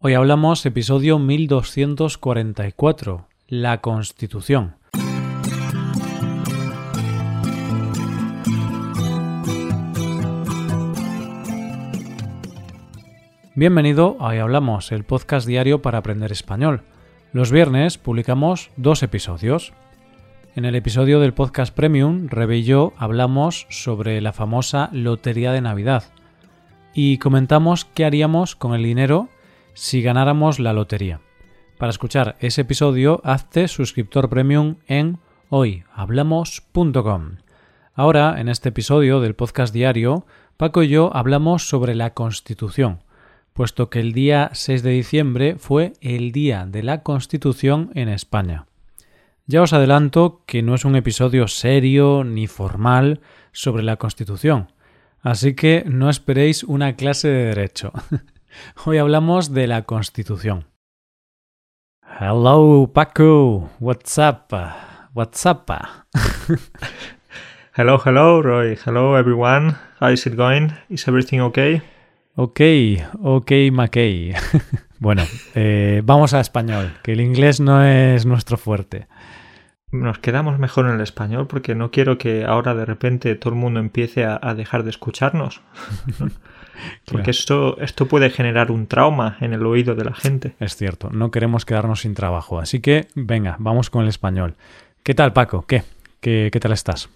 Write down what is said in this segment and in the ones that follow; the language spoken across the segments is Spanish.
Hoy hablamos episodio 1244, la Constitución. Bienvenido a Hoy Hablamos, el podcast diario para aprender español. Los viernes publicamos dos episodios. En el episodio del podcast Premium, Rebe y yo hablamos sobre la famosa Lotería de Navidad y comentamos qué haríamos con el dinero si ganáramos la lotería. Para escuchar ese episodio, hazte suscriptor premium en hoyhablamos.com. Ahora, en este episodio del podcast diario, Paco y yo hablamos sobre la Constitución, puesto que el día 6 de diciembre fue el día de la Constitución en España. Ya os adelanto que no es un episodio serio ni formal sobre la Constitución, así que no esperéis una clase de derecho. Hoy hablamos de la Constitución. Hello, Paco. What's up? What's up? hello, hello, Roy. Hello, everyone. How is it going? Is everything okay? Ok, ok, McKay. bueno, eh, vamos a español, que el inglés no es nuestro fuerte. Nos quedamos mejor en el español porque no quiero que ahora de repente todo el mundo empiece a, a dejar de escucharnos. Porque esto, esto puede generar un trauma en el oído de la gente. Es cierto, no queremos quedarnos sin trabajo. Así que, venga, vamos con el español. ¿Qué tal, Paco? ¿Qué? ¿Qué, qué tal estás?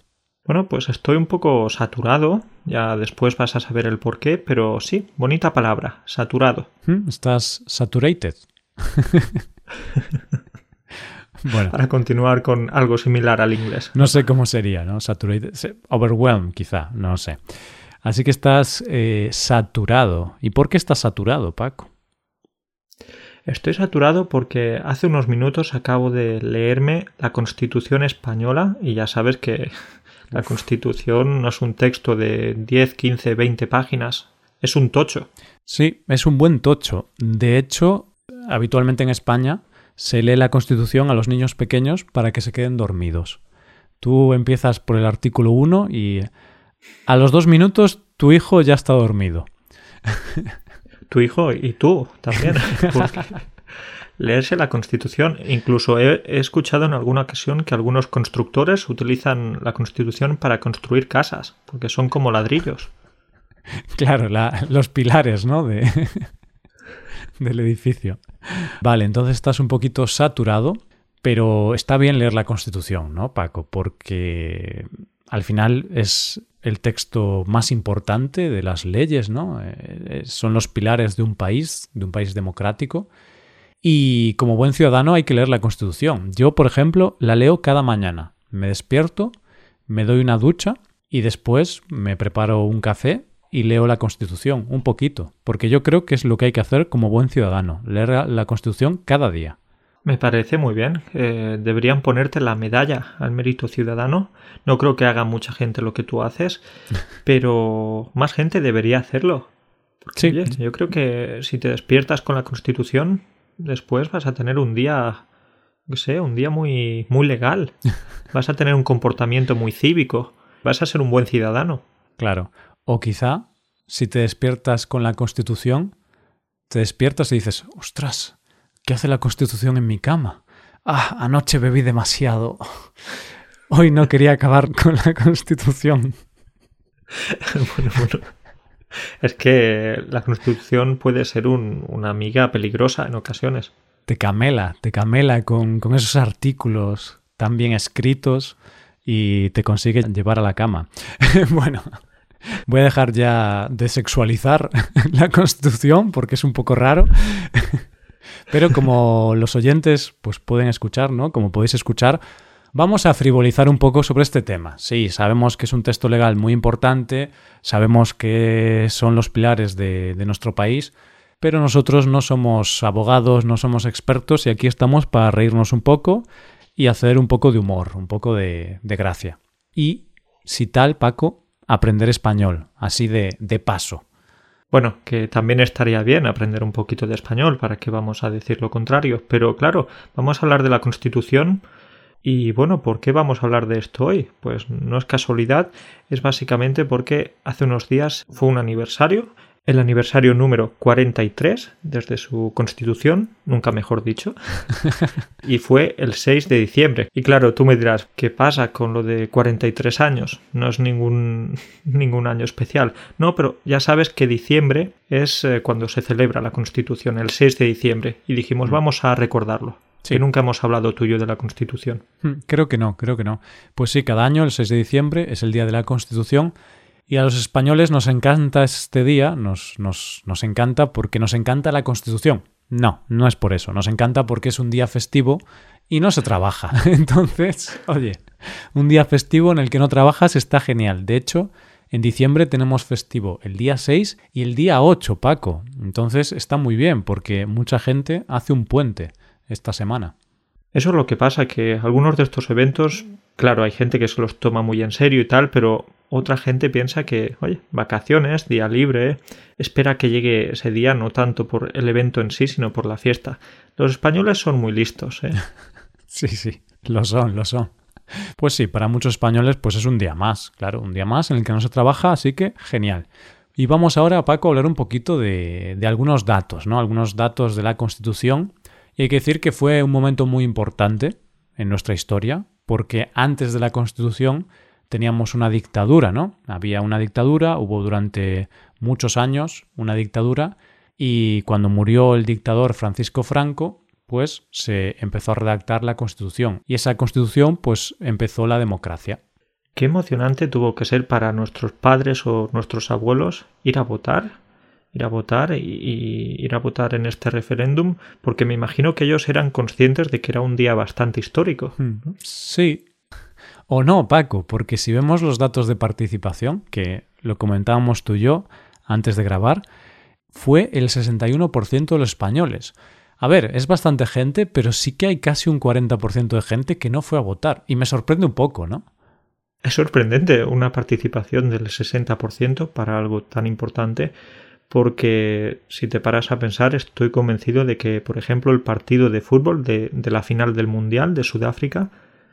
Bueno, pues estoy un poco saturado, ya después vas a saber el por qué, pero sí, bonita palabra, saturado. ¿Mm? ¿Estás saturated? bueno. Para continuar con algo similar al inglés. No sé cómo sería, ¿no? Saturated. Overwhelmed, quizá, no sé. Así que estás eh, saturado. ¿Y por qué estás saturado, Paco? Estoy saturado porque hace unos minutos acabo de leerme la Constitución española y ya sabes que la Constitución no es un texto de 10, 15, 20 páginas, es un tocho. Sí, es un buen tocho. De hecho, habitualmente en España se lee la Constitución a los niños pequeños para que se queden dormidos. Tú empiezas por el artículo 1 y a los dos minutos tu hijo ya está dormido. Tu hijo y tú también. leerse la Constitución. Incluso he, escuchado en alguna ocasión que algunos constructores utilizan la Constitución para construir casas, porque son como ladrillos. Claro, los pilares, ¿no? De, del edificio. Vale, entonces estás un poquito saturado, pero está bien leer la Constitución, ¿no, Paco? Porque al final es el texto más importante de las leyes, ¿no? Eh, eh, son los pilares de un país, de un país democrático. Y como buen ciudadano hay que leer la Constitución. Yo, por ejemplo, la leo cada mañana. Me despierto, me doy una ducha y después me preparo un café y leo la Constitución, un poquito, porque yo creo que es lo que hay que hacer como buen ciudadano, leer la Constitución cada día. Me parece muy bien. Eh, deberían ponerte la medalla al mérito ciudadano. No creo que haga mucha gente lo que tú haces, pero más gente debería hacerlo. sí. yo creo que si te despiertas con la Constitución, después vas a tener un día, no sé, un día muy, muy legal. Vas a tener un comportamiento muy cívico. Vas a ser un buen ciudadano. Claro. O quizá, si te despiertas con la Constitución, te despiertas y dices, ostras, ¿Qué hace la Constitución en mi cama? Ah, anoche bebí demasiado. Hoy no quería acabar con la Constitución. bueno, bueno. Es que la Constitución puede ser una amiga peligrosa en ocasiones. Te camela, te camela con, con esos artículos tan bien escritos y te consigue llevar a la cama. bueno, voy a dejar ya de sexualizar la Constitución porque es un poco raro. Pero como los oyentes pues pueden escuchar, ¿no? Como podéis escuchar, vamos a frivolizar un poco sobre este tema. Sí, sabemos que es un texto legal muy importante, sabemos que son los pilares de, nuestro país, pero nosotros no somos abogados, no somos expertos y aquí estamos para reírnos un poco y hacer un poco de humor, un poco de, de gracia. Y, si tal, Paco, aprender español, así de, de paso. Bueno, que también estaría bien aprender un poquito de español, para que vamos a decir lo contrario. Pero claro, vamos a hablar de la Constitución. Y bueno, ¿por qué vamos a hablar de esto hoy? Pues no es casualidad, es básicamente porque hace unos días fue un aniversario, el aniversario número 43 desde su constitución, nunca mejor dicho, y fue el 6 de diciembre. Y claro, tú me dirás, ¿qué pasa con lo de 43 años? No es ningún, ningún año especial. No, pero ya sabes que diciembre es eh, cuando se celebra la constitución, el 6 de diciembre, y dijimos, mm. vamos a recordarlo. Sí. Que nunca hemos hablado tuyo de la Constitución. Mm, creo que no, creo que no. Pues sí, cada año, el 6 de diciembre, es el día de la Constitución y a los españoles nos encanta este día, nos, nos, nos encanta porque nos encanta la Constitución. No, no es por eso, nos encanta porque es un día festivo y no se trabaja. Entonces, oye, un día festivo en el que no trabajas está genial. De hecho, en diciembre tenemos festivo el día 6 y el día 8, Paco. Entonces está muy bien porque mucha gente hace un puente esta semana. Eso es lo que pasa, que algunos de estos eventos, claro, hay gente que se los toma muy en serio y tal, pero otra gente piensa que, oye, vacaciones, día libre, espera que llegue ese día no tanto por el evento en sí, sino por la fiesta. Los españoles son muy listos, ¿eh? sí, sí, lo son, lo son. Pues sí, para muchos españoles pues es un día más, claro, un día más en el que no se trabaja, así que genial. Y vamos ahora, Paco, a hablar un poquito de, de algunos datos, ¿no? Algunos datos de la Constitución. Y hay que decir que fue un momento muy importante en nuestra historia, porque antes de la Constitución teníamos una dictadura, ¿no? Había una dictadura, hubo durante muchos años una dictadura y cuando murió el dictador Francisco Franco, pues se empezó a redactar la Constitución y esa Constitución pues empezó la democracia. Qué emocionante tuvo que ser para nuestros padres o nuestros abuelos ir a votar, ir a votar y, ir a votar en este referéndum, porque me imagino que ellos eran conscientes de que era un día bastante histórico. Hmm. Sí, o no, Paco, porque si vemos los datos de participación, que lo comentábamos tú y yo antes de grabar, fue el 61% de los españoles. A ver, es bastante gente, pero sí que hay casi un 40% de gente que no fue a votar. Y me sorprende un poco, ¿no? Es sorprendente una participación del 60% para algo tan importante, porque si te paras a pensar, estoy convencido de que, por ejemplo, el partido de fútbol de, de la final del Mundial de Sudáfrica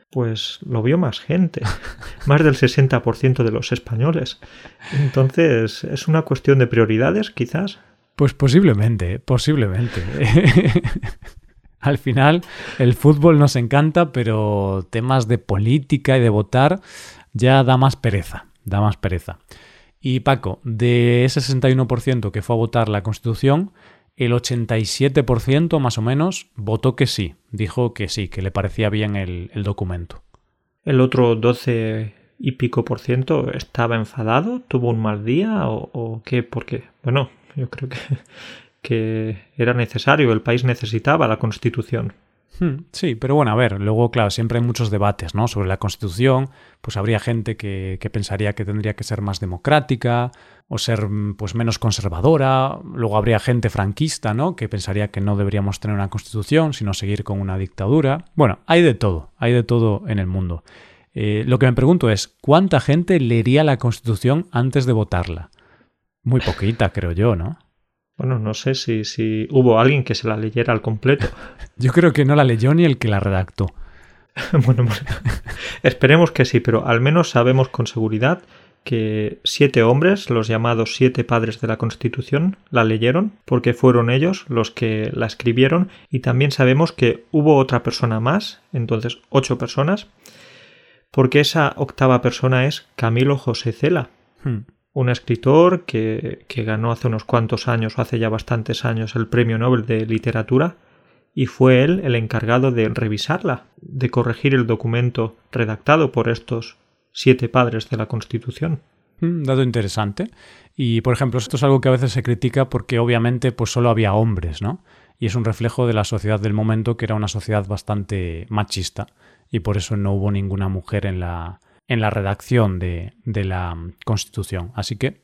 pues lo vio más gente, más del 60% de los españoles. Entonces, ¿es una cuestión de prioridades, quizás? Pues posiblemente, posiblemente. Al final, el fútbol nos encanta, pero temas de política y de votar ya da más pereza, da más pereza. Y Paco, de ese 61% que fue a votar la Constitución, el 87% más o menos votó que sí, dijo que sí, que le parecía bien el, documento. El otro 12 y pico por ciento estaba enfadado, tuvo un mal día o, qué, porque, bueno, yo creo que, que era necesario, el país necesitaba la constitución. Hmm, sí, pero bueno, a ver, luego, claro, siempre hay muchos debates, ¿no? Sobre la Constitución, pues habría gente que, que, pensaría que tendría que ser más democrática o ser pues menos conservadora. Luego habría gente franquista, ¿no? Que pensaría que no deberíamos tener una Constitución, sino seguir con una dictadura. Bueno, hay de todo, hay de todo en el mundo. Eh, lo que me pregunto es, ¿cuánta gente leería la Constitución antes de votarla? Muy poquita, creo yo, ¿no? Bueno, no sé si, si hubo alguien que se la leyera al completo. Yo creo que no la leyó ni el que la redactó. bueno, esperemos que sí, pero al menos sabemos con seguridad que siete hombres, los llamados siete padres de la Constitución, la leyeron, porque fueron ellos los que la escribieron, y también sabemos que hubo otra persona más, entonces ocho personas, porque esa octava persona es Camilo José Cela. Hmm un escritor que, que, ganó hace unos cuantos años o hace ya bastantes años el Premio Nobel de Literatura y fue él el encargado de revisarla, de corregir el documento redactado por estos siete padres de la Constitución. Mm, dato interesante. Y, por ejemplo, esto es algo que a veces se critica porque obviamente pues solo había hombres, ¿no? Y es un reflejo de la sociedad del momento que era una sociedad bastante machista y por eso no hubo ninguna mujer en la, en la redacción de, la Constitución. Así que,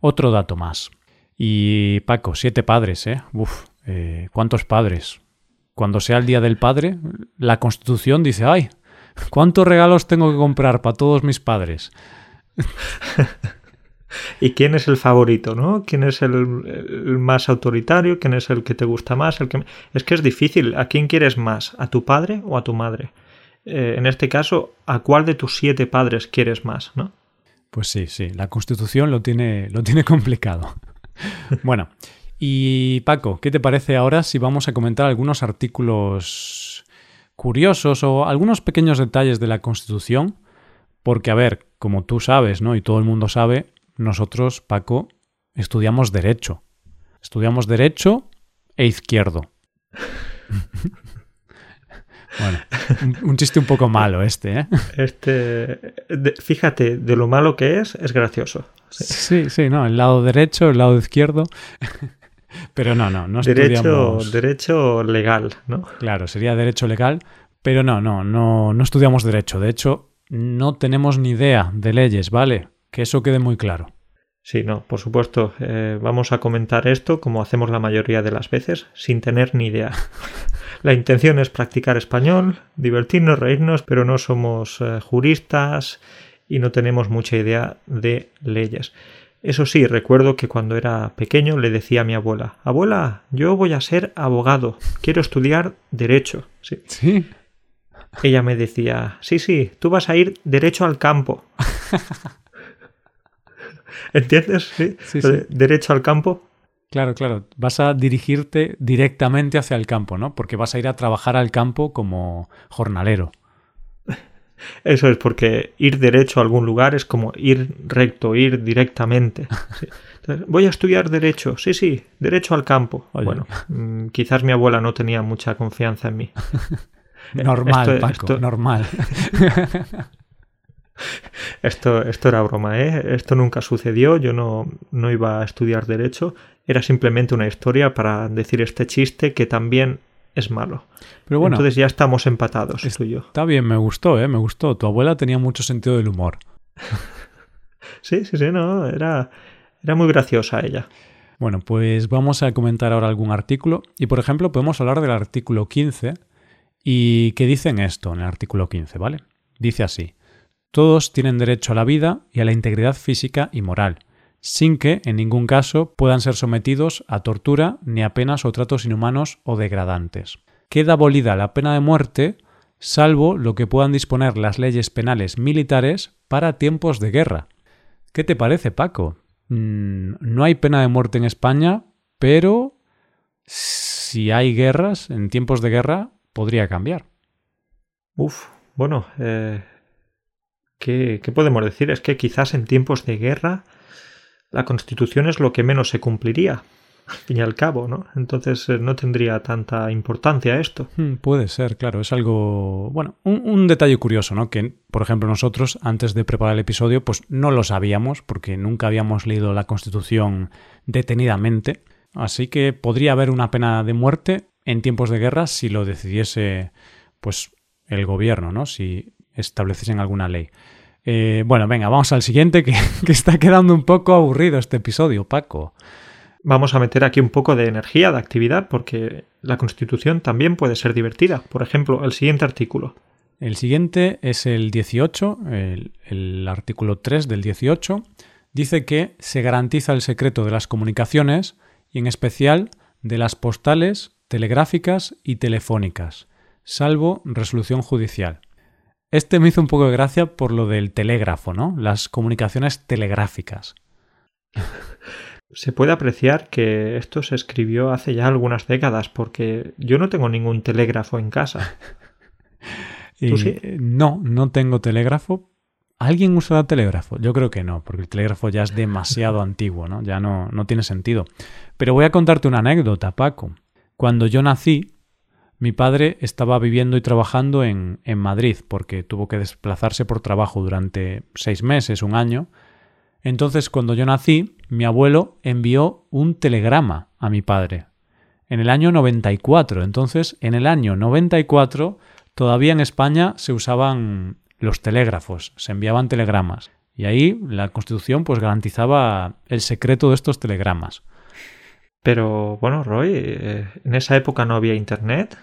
otro dato más. Y Paco, siete padres, ¿eh? Uf, eh, ¿cuántos padres? Cuando sea el Día del Padre, la Constitución dice, ay, ¿cuántos regalos tengo que comprar para todos mis padres? ¿Y quién es el favorito, no? ¿Quién es el, más autoritario? ¿Quién es el que te gusta más? Es que es difícil. ¿A quién quieres más? ¿A tu padre o a tu madre? Eh, en este caso, ¿a cuál de tus siete padres quieres más? ¿no? Pues sí, sí, la Constitución lo tiene, lo tiene complicado. bueno, y Paco, ¿qué te parece ahora si vamos a comentar algunos artículos curiosos o algunos pequeños detalles de la Constitución? Porque, a ver, como tú sabes, ¿no? Y todo el mundo sabe, nosotros, Paco, estudiamos Derecho. Estudiamos Derecho e Izquierdo. Bueno, un, chiste un poco malo este, ¿eh? Este, fíjate, de lo malo que es, es gracioso. Sí. sí, no, el lado derecho, el lado izquierdo. Pero no, no, no derecho, Derecho legal, ¿no? Claro, sería derecho legal, pero no, no, no, no estudiamos derecho. De hecho, no tenemos ni idea de leyes, ¿vale? Que eso quede muy claro. Sí, no, por supuesto. Eh, vamos a comentar esto como hacemos la mayoría de las veces, sin tener ni idea. La intención es practicar español, divertirnos, reírnos, pero no somos eh, juristas y no tenemos mucha idea de leyes. Eso sí, recuerdo que cuando era pequeño le decía a mi abuela, abuela, yo voy a ser abogado, quiero estudiar derecho. Sí. ¿Sí? Ella me decía, sí, sí, tú vas a ir derecho al campo. ¿Entiendes? Sí, sí, Derecho al campo. Claro, claro. Vas a dirigirte directamente hacia el campo, ¿no? Porque vas a ir a trabajar al campo como jornalero. Eso es porque ir derecho a algún lugar es como ir recto, ir directamente. voy a estudiar derecho. Sí, sí, derecho al campo. Bueno, mm, quizás mi abuela no tenía mucha confianza en mí. normal, Paco, normal. Esto, esto era broma, ¿eh? Esto nunca sucedió, yo no, no iba a estudiar derecho, era simplemente una historia para decir este chiste que también es malo. Pero bueno, Entonces ya estamos empatados, tú y yo. Está bien, me gustó, ¿eh? Me gustó. Tu abuela tenía mucho sentido del humor. sí, sí, sí, no, era, era muy graciosa ella. Bueno, pues vamos a comentar ahora algún artículo. Y por ejemplo, podemos hablar del artículo 15. ¿Y qué dicen esto en el artículo 15, ¿vale? Dice así. Todos tienen derecho a la vida y a la integridad física y moral, sin que, en ningún caso, puedan ser sometidos a tortura ni a penas o tratos inhumanos o degradantes. Queda abolida la pena de muerte, salvo lo que puedan disponer las leyes penales militares para tiempos de guerra. ¿Qué te parece, Paco? Mm, no hay pena de muerte en España, pero si hay guerras, en tiempos de guerra, podría cambiar. Uf, bueno, eh, ¿Qué, podemos decir? Es que quizás en tiempos de guerra la Constitución es lo que menos se cumpliría, al fin y al cabo, ¿no? Entonces eh, no tendría tanta importancia esto. Hmm, puede ser, claro, es algo, bueno, un, detalle curioso, ¿no? Que, por ejemplo, nosotros antes de preparar el episodio, pues no lo sabíamos porque nunca habíamos leído la Constitución detenidamente, así que podría haber una pena de muerte en tiempos de guerra si lo decidiese, pues, el gobierno, ¿no? Si estableciesen alguna ley. Eh, bueno, venga, vamos al siguiente, que, está quedando un poco aburrido este episodio, Paco. Vamos a meter aquí un poco de energía, de actividad, porque la Constitución también puede ser divertida. Por ejemplo, el siguiente artículo. El siguiente es el 18, el, el artículo 3 del 18. Dice que se garantiza el secreto de las comunicaciones y en especial de las postales, telegráficas y telefónicas, salvo resolución judicial. Este me hizo un poco de gracia por lo del telégrafo, ¿no? Las comunicaciones telegráficas. Se puede apreciar que esto se escribió hace ya algunas décadas, porque yo no tengo ningún telégrafo en casa. ¿Tú sí? No, no tengo telégrafo. ¿Alguien usa telégrafo? Yo creo que no, porque el telégrafo ya es demasiado antiguo, ¿no? Ya no, no tiene sentido. Pero voy a contarte una anécdota, Paco. Cuando yo nací, mi padre estaba viviendo y trabajando en, en, Madrid porque tuvo que desplazarse por trabajo durante seis meses, un año. Entonces, cuando yo nací, mi abuelo envió un telegrama a mi padre. En el año 94. Entonces, en el año 94, todavía en España se usaban los telégrafos, se enviaban telegramas. Y ahí la Constitución pues garantizaba el secreto de estos telegramas. Pero bueno, Roy, eh, en esa época no había internet.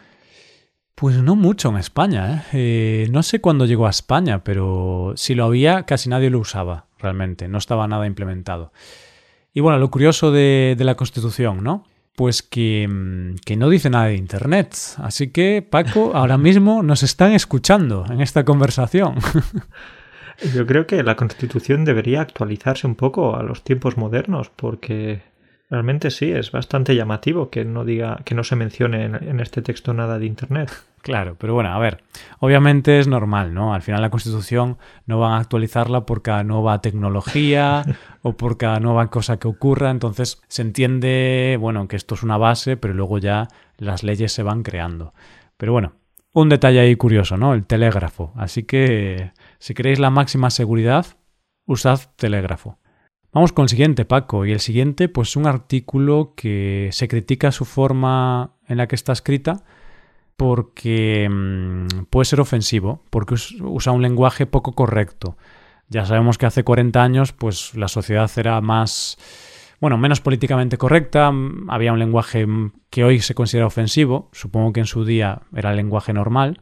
Pues no mucho en España. ¿eh? ¿eh? no sé cuándo llegó a España, pero si lo había, casi nadie lo usaba realmente. No estaba nada implementado. Y bueno, lo curioso de, la Constitución, ¿no? Pues que, mm, que, no dice nada de Internet. Así que, Paco, ahora mismo nos están escuchando en esta conversación. Yo creo que la Constitución debería actualizarse un poco a los tiempos modernos, porque Realmente sí, es bastante llamativo que no diga, que no se mencione en, este texto nada de internet. Claro, pero bueno, a ver, obviamente es normal, ¿no? Al final la Constitución no van a actualizarla por cada nueva tecnología o por cada nueva cosa que ocurra, entonces se entiende, bueno, que esto es una base, pero luego ya las leyes se van creando. Pero bueno, un detalle ahí curioso, ¿no? El telégrafo. Así que si queréis la máxima seguridad, usad telégrafo. Vamos con el siguiente, Paco. Y el siguiente, pues un artículo que se critica su forma en la que está escrita porque mm, puede ser ofensivo, porque usa un lenguaje poco correcto. Ya sabemos que hace 40 años, pues la sociedad era más, bueno, menos políticamente correcta, mm, había un lenguaje mm, que hoy se considera ofensivo, supongo que en su día era el lenguaje normal,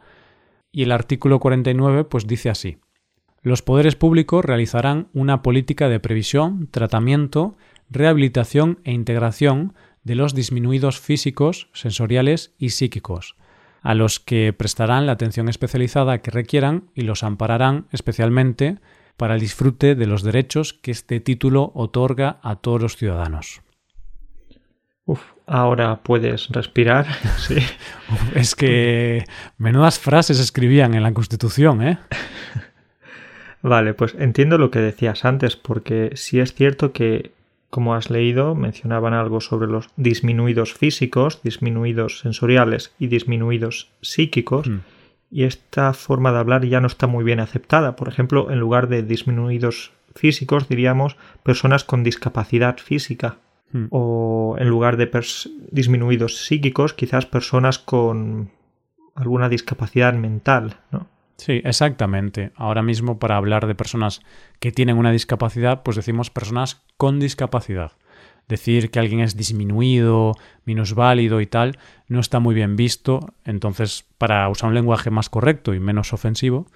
y el artículo 49 pues dice así. Los poderes públicos realizarán una política de previsión, tratamiento, rehabilitación e integración de los disminuidos físicos, sensoriales y psíquicos, a los que prestarán la atención especializada que requieran y los ampararán especialmente para el disfrute de los derechos que este título otorga a todos los ciudadanos. Uf, ahora puedes respirar. Sí. es que menudas frases escribían en la Constitución, ¿eh? Vale, pues entiendo lo que decías antes, porque sí es cierto que, como has leído, mencionaban algo sobre los disminuidos físicos, disminuidos sensoriales y disminuidos psíquicos, mm. y esta forma de hablar ya no está muy bien aceptada. Por ejemplo, en lugar de disminuidos físicos, diríamos personas con discapacidad física. Mm. O en lugar de disminuidos psíquicos, quizás personas con alguna discapacidad mental, ¿no? Sí, exactamente. Ahora mismo para hablar de personas que tienen una discapacidad, pues decimos personas con discapacidad. Decir que alguien es disminuido, minusválido y tal, no está muy bien visto. Entonces, para usar un lenguaje más correcto y menos ofensivo,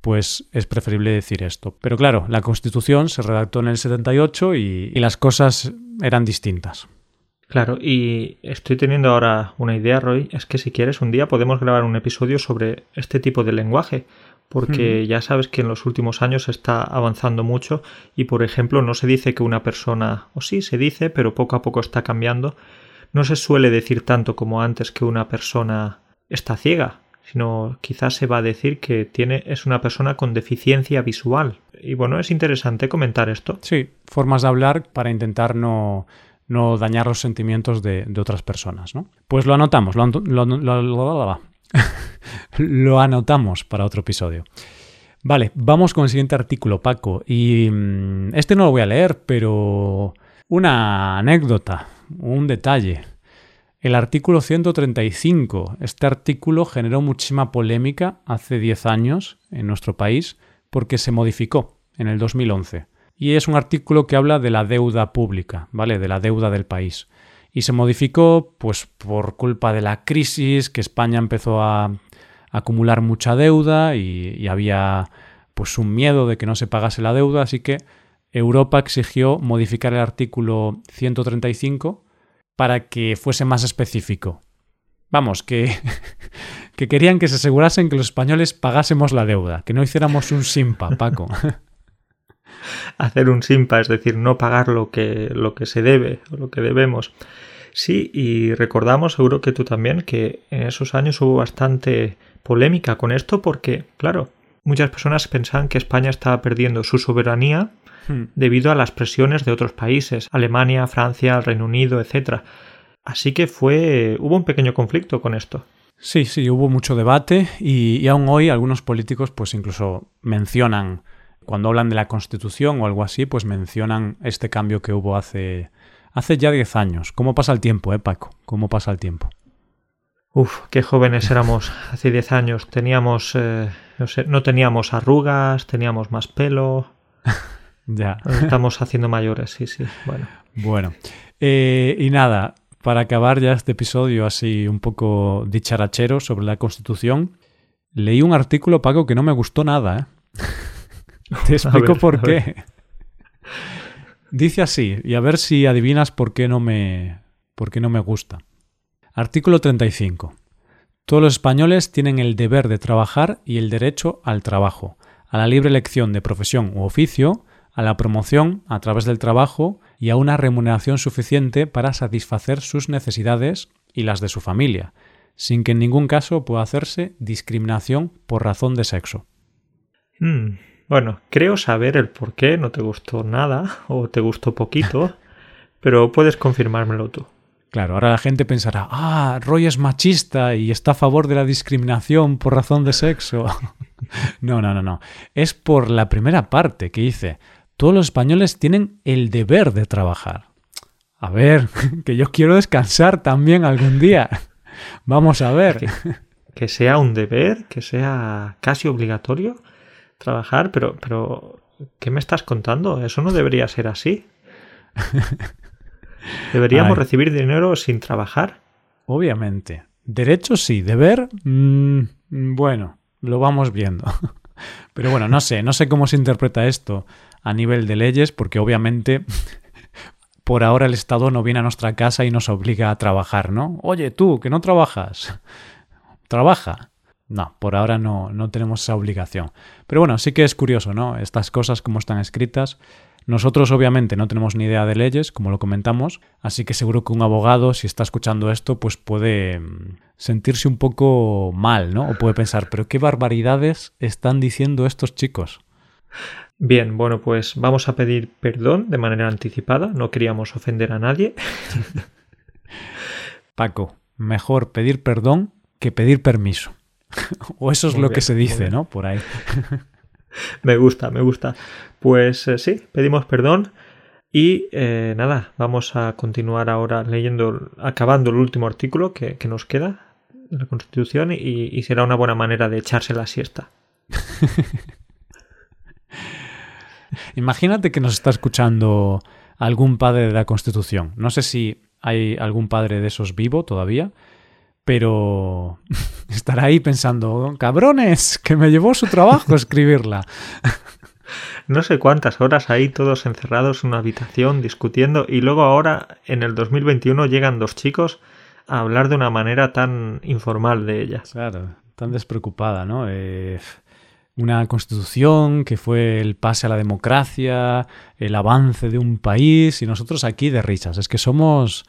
pues es preferible decir esto. Pero claro, la Constitución se redactó en el 78 y, y las cosas eran distintas. Claro, y estoy teniendo ahora una idea, Roy, es que si quieres un día podemos grabar un episodio sobre este tipo de lenguaje, porque ya sabes que en los últimos años está avanzando mucho y, por ejemplo, no se dice que una persona, o sí, se dice, pero poco a poco está cambiando, no se suele decir tanto como antes que una persona está ciega, sino quizás se va a decir que tiene es una persona con deficiencia visual. Y bueno, es interesante comentar esto. Sí, formas de hablar para intentar no no dañar los sentimientos de, otras personas. ¿no? Pues lo anotamos, lo, lo, anotamos para otro episodio. Vale, vamos con el siguiente artículo, Paco. Y mm, este no lo voy a leer, pero una anécdota, un detalle. El artículo 135. Este artículo generó muchísima polémica hace 10 años en nuestro país porque se modificó en el 2011 y es un artículo que habla de la deuda pública, ¿vale? De la deuda del país. Y se modificó pues por culpa de la crisis, que España empezó a acumular mucha deuda y, había pues un miedo de que no se pagase la deuda, así que Europa exigió modificar el artículo 135 para que fuese más específico. Vamos, que, que querían que se asegurasen que los españoles pagásemos la deuda, que no hiciéramos un simpa, Paco. hacer un simpa, es decir, no pagar lo que, lo que se debe o lo que debemos. Sí, y recordamos, seguro que tú también, que en esos años hubo bastante polémica con esto porque, claro, muchas personas pensaban que España estaba perdiendo su soberanía hmm. debido a las presiones de otros países, Alemania, Francia, Reino Unido, etc. Así que fue. hubo un pequeño conflicto con esto. Sí, sí, hubo mucho debate y, y aún hoy algunos políticos pues incluso mencionan cuando hablan de la Constitución o algo así, pues mencionan este cambio que hubo hace, hace ya 10 años. ¿Cómo pasa el tiempo, eh, Paco? ¿Cómo pasa el tiempo? Uf, qué jóvenes éramos hace 10 años. Teníamos, eh, no, sé, no teníamos arrugas, teníamos más pelo. ya. Estamos haciendo mayores, sí, sí. Bueno. Bueno. Eh, y nada, para acabar ya este episodio así un poco dicharachero sobre la Constitución, leí un artículo, Paco, que no me gustó nada, ¿eh? Te explico por qué. Dice así, y a ver si adivinas por qué no me, por qué no me gusta. Artículo 35. Todos los españoles tienen el deber de trabajar y el derecho al trabajo, a la libre elección de profesión u oficio, a la promoción a través del trabajo y a una remuneración suficiente para satisfacer sus necesidades y las de su familia, sin que en ningún caso pueda hacerse discriminación por razón de sexo. Hmm, bueno, creo saber el por qué no te gustó nada o te gustó poquito, pero puedes confirmármelo tú. Claro, ahora la gente pensará, ah, Roy es machista y está a favor de la discriminación por razón de sexo. no, no, no, no. Es por la primera parte que dice, todos los españoles tienen el deber de trabajar. A ver, que yo quiero descansar también algún día. Vamos a ver. Que, que sea un deber, que sea casi obligatorio trabajar, pero, pero, ¿qué me estás contando? Eso no debería ser así. ¿Deberíamos recibir dinero sin trabajar? Obviamente. Derecho sí, deber, mm, bueno, lo vamos viendo. Pero bueno, no sé, no sé cómo se interpreta esto a nivel de leyes, porque obviamente por ahora el Estado no viene a nuestra casa y nos obliga a trabajar, ¿no? Oye, tú, que no trabajas, trabaja. No, por ahora no, no tenemos esa obligación. Pero bueno, sí que es curioso, ¿no? Estas cosas como están escritas. Nosotros obviamente no tenemos ni idea de leyes, como lo comentamos, así que seguro que un abogado, si está escuchando esto, pues puede mm, sentirse un poco mal, ¿no? O puede pensar, pero qué barbaridades están diciendo estos chicos. Bien, bueno, pues vamos a pedir perdón de manera anticipada, no queríamos ofender a nadie. Paco, mejor pedir perdón que pedir permiso. o eso es lo que se dice, ¿no? Por ahí. me gusta, me gusta. Pues eh, sí, pedimos perdón. Y eh, nada, vamos a continuar ahora leyendo, acabando el último artículo que, nos queda de la Constitución y, y, será una buena manera de echarse la siesta. Imagínate que nos está escuchando algún padre de la Constitución. No sé si hay algún padre de esos vivo todavía, pero estará ahí pensando, cabrones, que me llevó su trabajo escribirla. No sé cuántas horas ahí todos encerrados en una habitación discutiendo y luego ahora en el 2021 llegan dos chicos a hablar de una manera tan informal de ella. Claro, tan despreocupada, ¿no? Eh, una constitución que fue el pase a la democracia, el avance de un país y nosotros aquí de risas. Es que somos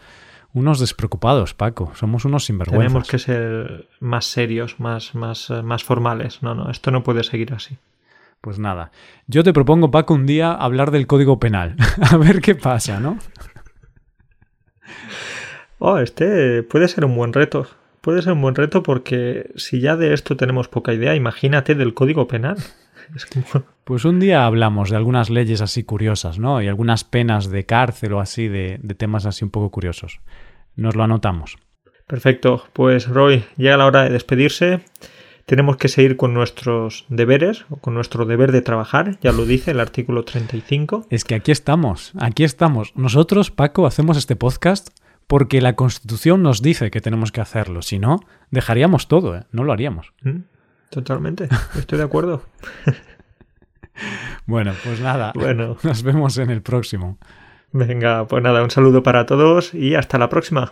unos despreocupados, Paco. Somos unos sinvergüenzas. Tenemos que ser más serios, más, más, eh, más formales. No, no, esto no puede seguir así. Pues nada. Yo te propongo, Paco, un día hablar del Código Penal. A ver qué pasa, ¿no? Oh, este puede ser un buen reto. Puede ser un buen reto porque si ya de esto tenemos poca idea, imagínate del Código Penal. Pues un día hablamos de algunas leyes así curiosas, ¿no? Y algunas penas de cárcel o así, de, de temas así un poco curiosos. Nos lo anotamos. Perfecto. Pues Roy, llega la hora de despedirse. Tenemos que seguir con nuestros deberes, o con nuestro deber de trabajar, ya lo dice el artículo 35. Es que aquí estamos, aquí estamos. Nosotros, Paco, hacemos este podcast porque la Constitución nos dice que tenemos que hacerlo. Si no, dejaríamos todo, ¿eh? no lo haríamos. Mm, totalmente, estoy de acuerdo. bueno, pues nada, bueno. nos vemos en el próximo. Venga, pues nada, un saludo para todos y hasta la próxima.